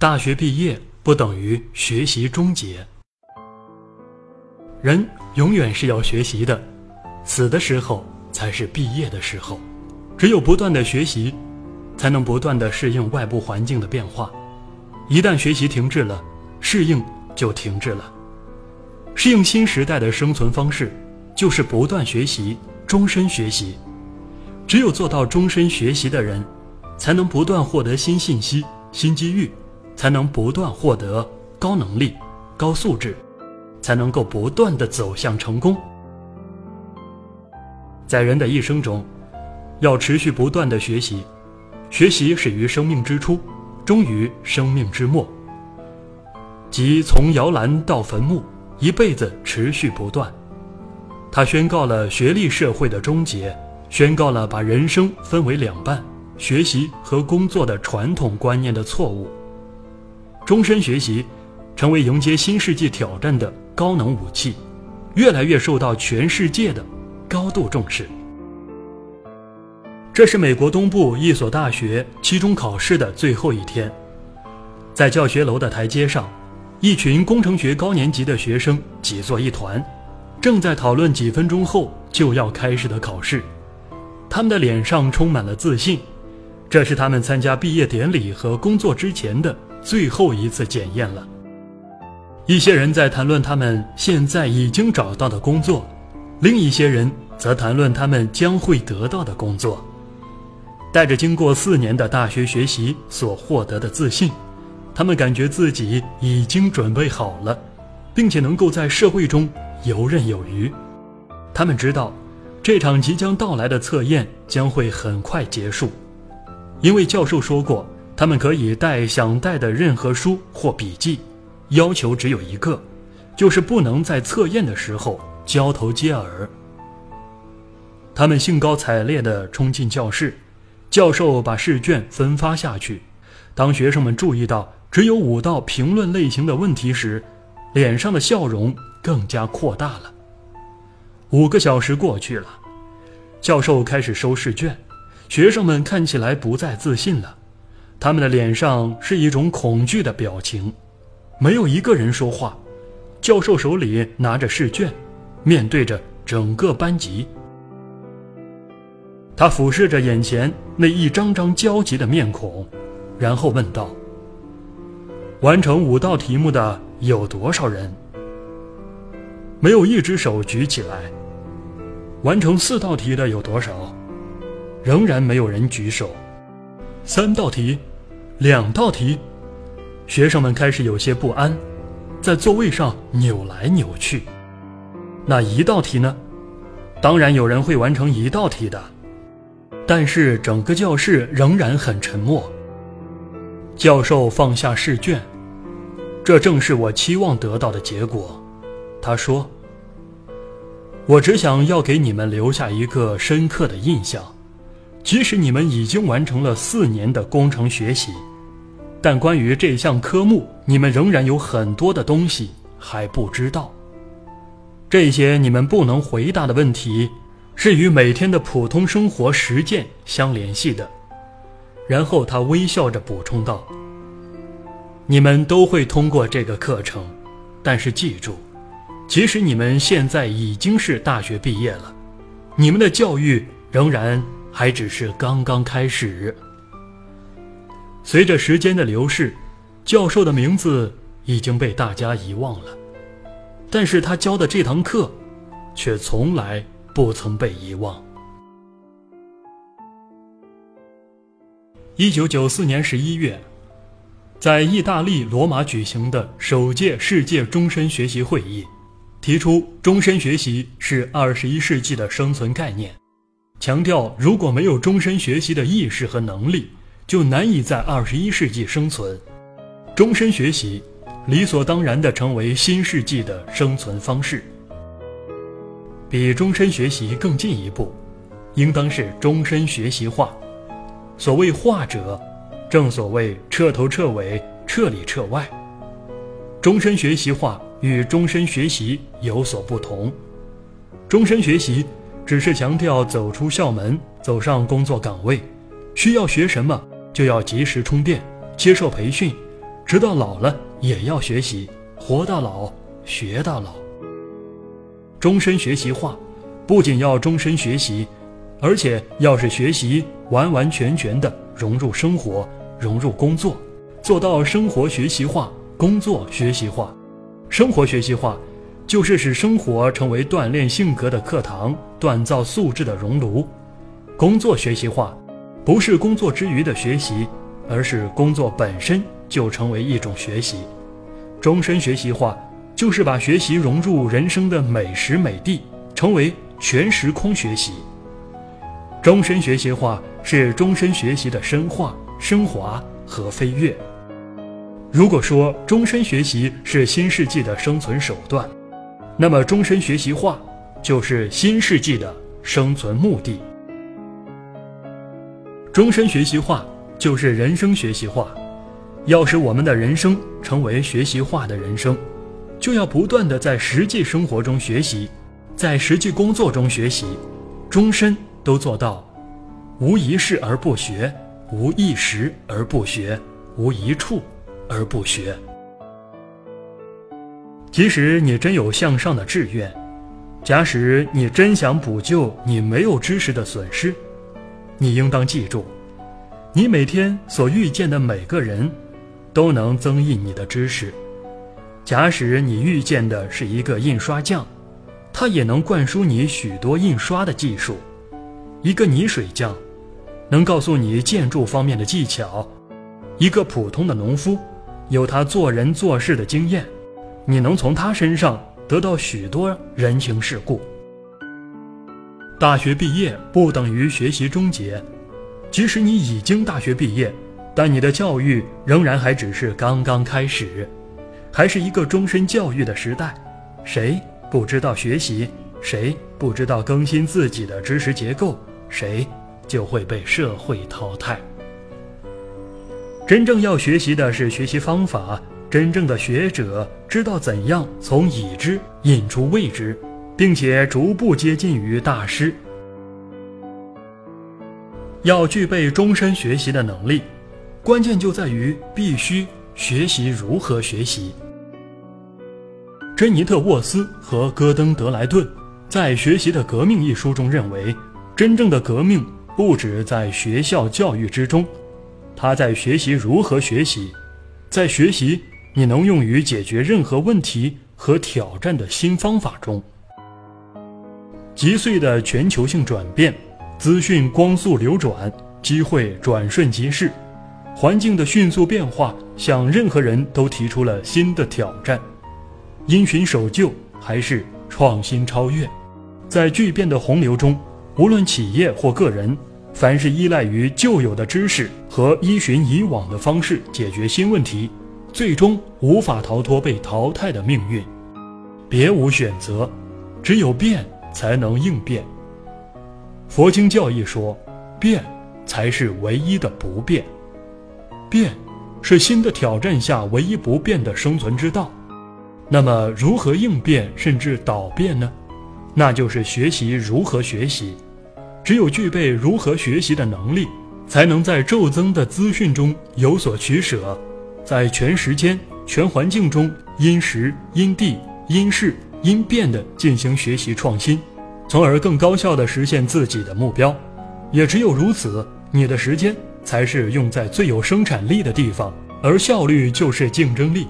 大学毕业不等于学习终结。人永远是要学习的，死的时候才是毕业的时候。只有不断的学习，才能不断的适应外部环境的变化。一旦学习停滞了，适应就停滞了。适应新时代的生存方式，就是不断学习，终身学习。只有做到终身学习的人，才能不断获得新信息、新机遇，才能不断获得高能力、高素质，才能够不断的走向成功。在人的一生中，要持续不断的学习，学习始于生命之初，终于生命之末，即从摇篮到坟墓，一辈子持续不断。他宣告了学历社会的终结。宣告了把人生分为两半，学习和工作的传统观念的错误。终身学习，成为迎接新世纪挑战的高能武器，越来越受到全世界的高度重视。这是美国东部一所大学期中考试的最后一天，在教学楼的台阶上，一群工程学高年级的学生挤作一团，正在讨论几分钟后就要开始的考试。他们的脸上充满了自信，这是他们参加毕业典礼和工作之前的最后一次检验了。一些人在谈论他们现在已经找到的工作，另一些人则谈论他们将会得到的工作。带着经过四年的大学学习所获得的自信，他们感觉自己已经准备好了，并且能够在社会中游刃有余。他们知道。这场即将到来的测验将会很快结束，因为教授说过，他们可以带想带的任何书或笔记，要求只有一个，就是不能在测验的时候交头接耳。他们兴高采烈地冲进教室，教授把试卷分发下去。当学生们注意到只有五道评论类型的问题时，脸上的笑容更加扩大了。五个小时过去了，教授开始收试卷，学生们看起来不再自信了，他们的脸上是一种恐惧的表情，没有一个人说话。教授手里拿着试卷，面对着整个班级，他俯视着眼前那一张张焦急的面孔，然后问道：“完成五道题目的有多少人？”没有一只手举起来。完成四道题的有多少？仍然没有人举手。三道题，两道题，学生们开始有些不安，在座位上扭来扭去。那一道题呢？当然有人会完成一道题的，但是整个教室仍然很沉默。教授放下试卷，这正是我期望得到的结果，他说。我只想要给你们留下一个深刻的印象，即使你们已经完成了四年的工程学习，但关于这项科目，你们仍然有很多的东西还不知道。这些你们不能回答的问题，是与每天的普通生活实践相联系的。然后他微笑着补充道：“你们都会通过这个课程，但是记住。”即使你们现在已经是大学毕业了，你们的教育仍然还只是刚刚开始。随着时间的流逝，教授的名字已经被大家遗忘了，但是他教的这堂课，却从来不曾被遗忘。一九九四年十一月，在意大利罗马举行的首届世界终身学习会议。提出终身学习是二十一世纪的生存概念，强调如果没有终身学习的意识和能力，就难以在二十一世纪生存。终身学习理所当然地成为新世纪的生存方式。比终身学习更进一步，应当是终身学习化。所谓化者，正所谓彻头彻尾、彻里彻外。终身学习化。与终身学习有所不同，终身学习只是强调走出校门，走上工作岗位，需要学什么就要及时充电，接受培训，直到老了也要学习，活到老学到老。终身学习化，不仅要终身学习，而且要是学习完完全全的融入生活，融入工作，做到生活学习化、工作学习化。生活学习化，就是使生活成为锻炼性格的课堂，锻造素质的熔炉；工作学习化，不是工作之余的学习，而是工作本身就成为一种学习；终身学习化，就是把学习融入人生的每时每地，成为全时空学习。终身学习化是终身学习的深化、升华和飞跃。如果说终身学习是新世纪的生存手段，那么终身学习化就是新世纪的生存目的。终身学习化就是人生学习化，要使我们的人生成为学习化的人生，就要不断的在实际生活中学习，在实际工作中学习，终身都做到无一事而不学，无一时而不学，无一处。而不学。即使你真有向上的志愿，假使你真想补救你没有知识的损失，你应当记住，你每天所遇见的每个人，都能增益你的知识。假使你遇见的是一个印刷匠，他也能灌输你许多印刷的技术；一个泥水匠，能告诉你建筑方面的技巧；一个普通的农夫。有他做人做事的经验，你能从他身上得到许多人情世故。大学毕业不等于学习终结，即使你已经大学毕业，但你的教育仍然还只是刚刚开始，还是一个终身教育的时代。谁不知道学习，谁不知道更新自己的知识结构，谁就会被社会淘汰。真正要学习的是学习方法，真正的学者知道怎样从已知引出未知，并且逐步接近于大师。要具备终身学习的能力，关键就在于必须学习如何学习。珍妮特·沃斯和戈登·德莱顿在《学习的革命》一书中认为，真正的革命不止在学校教育之中。他在学习如何学习，在学习你能用于解决任何问题和挑战的新方法中。急碎的全球性转变，资讯光速流转，机会转瞬即逝，环境的迅速变化向任何人都提出了新的挑战。因循守旧还是创新超越，在巨变的洪流中，无论企业或个人。凡是依赖于旧有的知识和依循以往的方式解决新问题，最终无法逃脱被淘汰的命运。别无选择，只有变才能应变。佛经教义说，变才是唯一的不变，变是新的挑战下唯一不变的生存之道。那么，如何应变甚至导变呢？那就是学习如何学习。只有具备如何学习的能力，才能在骤增的资讯中有所取舍，在全时间、全环境中因时、因地、因事、因变地进行学习创新，从而更高效地实现自己的目标。也只有如此，你的时间才是用在最有生产力的地方，而效率就是竞争力。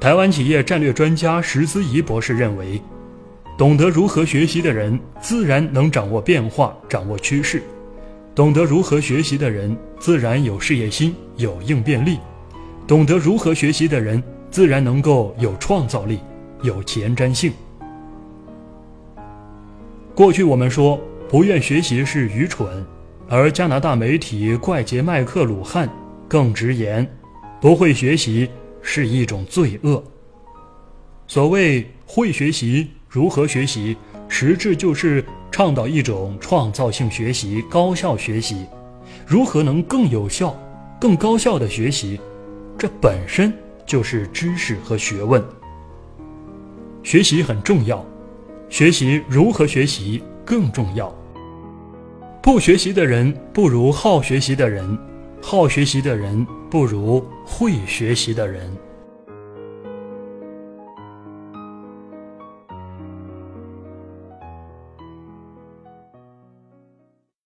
台湾企业战略专家石思怡博士认为。懂得如何学习的人，自然能掌握变化、掌握趋势；懂得如何学习的人，自然有事业心、有应变力；懂得如何学习的人，自然能够有创造力、有前瞻性。过去我们说不愿学习是愚蠢，而加拿大媒体怪杰麦克鲁汉更直言，不会学习是一种罪恶。所谓会学习。如何学习，实质就是倡导一种创造性学习、高效学习。如何能更有效、更高效的学习，这本身就是知识和学问。学习很重要，学习如何学习更重要。不学习的人不如好学习的人，好学习的人不如会学习的人。